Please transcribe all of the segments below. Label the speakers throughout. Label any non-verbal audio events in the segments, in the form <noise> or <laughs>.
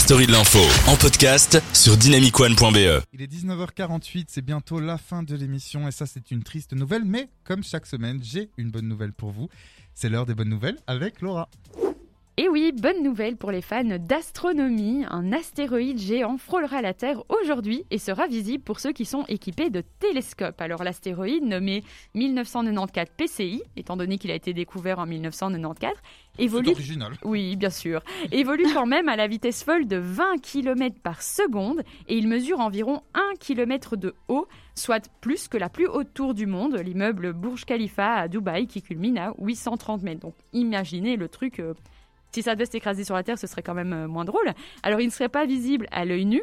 Speaker 1: story de l'info en podcast sur dynamicone.be.
Speaker 2: Il est 19h48, c'est bientôt la fin de l'émission et ça c'est une triste nouvelle, mais comme chaque semaine, j'ai une bonne nouvelle pour vous. C'est l'heure des bonnes nouvelles avec Laura.
Speaker 3: Et oui, bonne nouvelle pour les fans d'astronomie. Un astéroïde géant frôlera la Terre aujourd'hui et sera visible pour ceux qui sont équipés de télescopes. Alors l'astéroïde, nommé 1994 PCI, étant donné qu'il a été découvert en 1994, évolue...
Speaker 2: Original.
Speaker 3: Oui, bien sûr. Évolue quand même à la vitesse folle de 20 km par seconde et il mesure environ 1 km de haut, soit plus que la plus haute tour du monde, l'immeuble Burj Khalifa à Dubaï qui culmine à 830 mètres. Donc imaginez le truc... euh, si ça devait s'écraser sur la Terre, ce serait quand même euh, moins drôle. Alors, il ne serait pas visible à l'œil nu.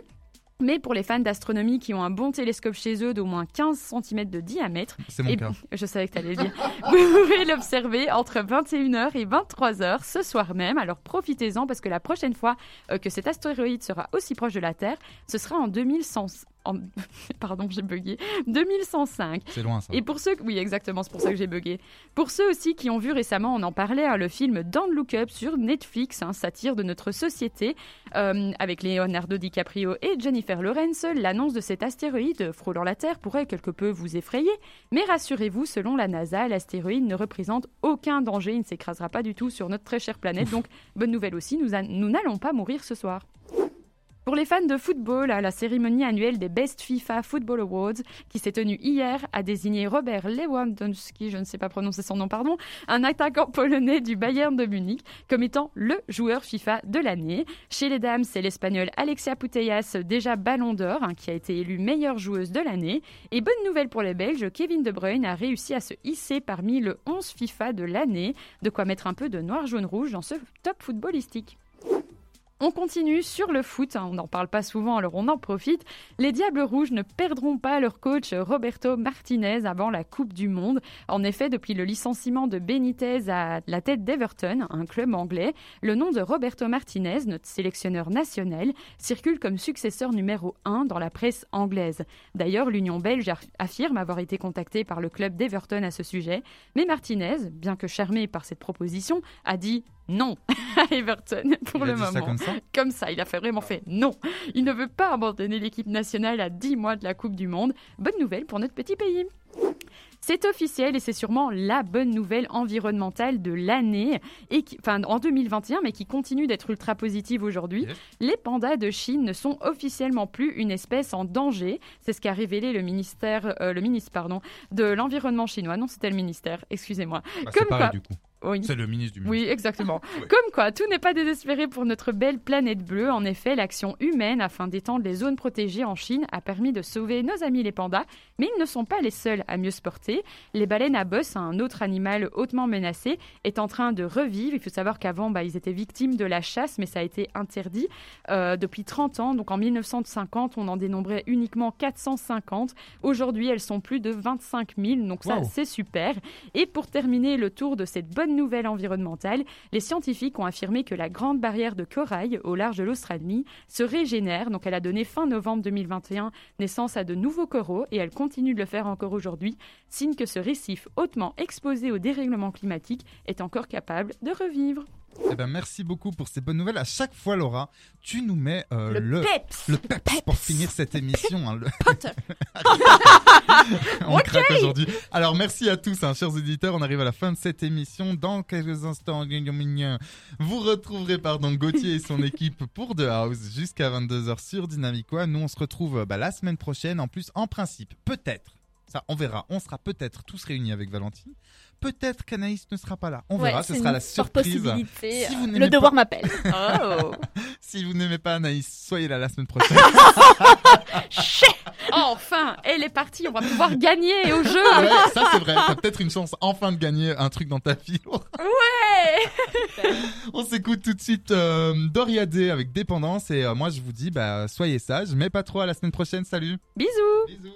Speaker 3: Mais pour les fans d'astronomie qui ont un bon télescope chez eux d'au moins 15 cm de diamètre,
Speaker 2: C'est mon
Speaker 3: eh
Speaker 2: cas. <laughs>
Speaker 3: je savais que tu allais le dire, <laughs> vous pouvez l'observer entre 21h et 23h ce soir même. Alors profitez-en parce que la prochaine fois euh, que cet astéroïde sera aussi proche de la Terre, ce sera en 2100... en- <laughs> Pardon, j'ai bugué. 2105.
Speaker 2: C'est loin ça.
Speaker 3: Et pour ceux, oui exactement, c'est pour ça que j'ai bugué. Pour ceux aussi qui ont vu récemment, on en parlait, hein, le film Don't Look Up sur Netflix, un satire de notre société, euh, avec Leonardo DiCaprio et Jennifer Lawrence, l'annonce de cet astéroïde frôlant la Terre pourrait quelque peu vous effrayer, mais rassurez-vous, selon la NASA, l'astéroïde ne représente aucun danger, il ne s'écrasera pas du tout sur notre très chère planète, donc bonne nouvelle aussi, nous n'allons pas mourir ce soir. Pour les fans de football, la cérémonie annuelle des Best FIFA Football Awards, qui s'est tenue hier, a désigné Robert Lewandowski, je ne sais pas prononcer son nom, pardon, un attaquant polonais du Bayern de Munich, comme étant le joueur FIFA de l'année. Chez les dames, c'est l'Espagnol Alexia Putellas, déjà Ballon d'Or, hein, qui a été élue meilleure joueuse de l'année. Et bonne nouvelle pour les Belges, Kevin De Bruyne a réussi à se hisser parmi le 11 FIFA de l'année, de quoi mettre un peu de noir, jaune, rouge dans ce top footballistique. On continue sur le foot, hein, on n'en parle pas souvent alors on en profite. Les Diables Rouges ne perdront pas leur coach Roberto Martinez avant la Coupe du Monde. En effet, depuis le licenciement de Benitez à la tête d'Everton, un club anglais, le nom de Roberto Martinez, notre sélectionneur national, circule comme successeur numéro 1 dans la presse anglaise. D'ailleurs, l'Union belge aff- affirme avoir été contactée par le club d'Everton à ce sujet, mais Martinez, bien que charmé par cette proposition, a dit non <laughs> à Everton pour
Speaker 2: Il a
Speaker 3: le
Speaker 2: ça
Speaker 3: moment
Speaker 2: comme ça
Speaker 3: comme ça. Il a fait vraiment fait non. Il ne veut pas abandonner l'équipe nationale à 10 mois de la Coupe du Monde. Bonne nouvelle pour notre petit pays. C'est officiel et c'est sûrement la bonne nouvelle environnementale de l'année, et qui- enfin en 2021, mais qui continue d'être ultra positive aujourd'hui.
Speaker 2: Yes.
Speaker 3: Les pandas de Chine ne sont officiellement plus une espèce en danger. C'est ce qu'a révélé le ministère, euh, le ministre pardon, de l'environnement chinois. Non, c'était le ministère. Excusez-moi.
Speaker 2: Bah, C'est
Speaker 3: comme
Speaker 2: pareil
Speaker 3: quoi-
Speaker 2: du coup.
Speaker 3: Oui.
Speaker 2: C'est le ministre du
Speaker 3: Oui,
Speaker 2: ministre.
Speaker 3: exactement. <laughs> Comme quoi, tout n'est pas désespéré pour notre belle planète bleue. En effet, l'action humaine afin d'étendre les zones protégées en Chine a permis de sauver nos amis les pandas, mais ils ne sont pas les seuls à mieux se porter. Les baleines à bosse, un autre animal hautement menacé, est en train de revivre. Il faut savoir qu'avant, bah, ils étaient victimes de la chasse, mais ça a été interdit euh, depuis 30 ans. Donc en 1950, on en dénombrait uniquement 450. Aujourd'hui, elles sont plus de 25 000. Donc ça, c'est super. Et pour terminer le tour de cette bonne nouvelle environnementale, les scientifiques ont affirmé que la grande barrière de corail au large de l'Australie se régénère. Donc elle a donné fin novembre 2021 naissance à de nouveaux coraux et elle continue de le faire encore aujourd'hui, signe que ce récif hautement exposé au dérèglement climatique est encore capable de revivre.
Speaker 2: Eh ben, merci beaucoup pour ces bonnes nouvelles. À chaque fois, Laura, tu nous mets euh, le,
Speaker 3: peps
Speaker 2: le peps pour finir cette émission. hein, le-. <laughs> On craque aujourd'hui. Alors merci à tous, hein, chers auditeurs. On arrive à la fin de cette émission. Dans quelques instants, vous retrouverez pardon Gauthier et son <laughs> équipe pour The House jusqu'à 22h sur Dynamic One. Nous, on se retrouve bah, la semaine prochaine. En plus, en principe, peut-être. Ça, on verra. On sera peut-être tous réunis avec Valentine. Peut-être qu'Anaïs ne sera pas là. On verra. Ce sera la surprise.
Speaker 4: possibilité.
Speaker 2: Si vous
Speaker 4: le devoir
Speaker 2: pas-
Speaker 4: m'appelle.
Speaker 3: Oh. <laughs>
Speaker 2: Si vous n'aimez pas Anaïs, soyez là la semaine prochaine. <laughs>
Speaker 3: Enfin, elle est partie, on va pouvoir gagner au jeu.
Speaker 2: ouais, ça c'est vrai. T'as peut-être une chance enfin de gagner un truc dans ta vie.
Speaker 3: Ouais.
Speaker 2: On s'écoute tout de suite euh, Doria Day avec Dépendance et euh, moi je vous dis bah soyez sages mais pas trop à la semaine prochaine. Salut.
Speaker 3: Bisous.
Speaker 2: Bisous.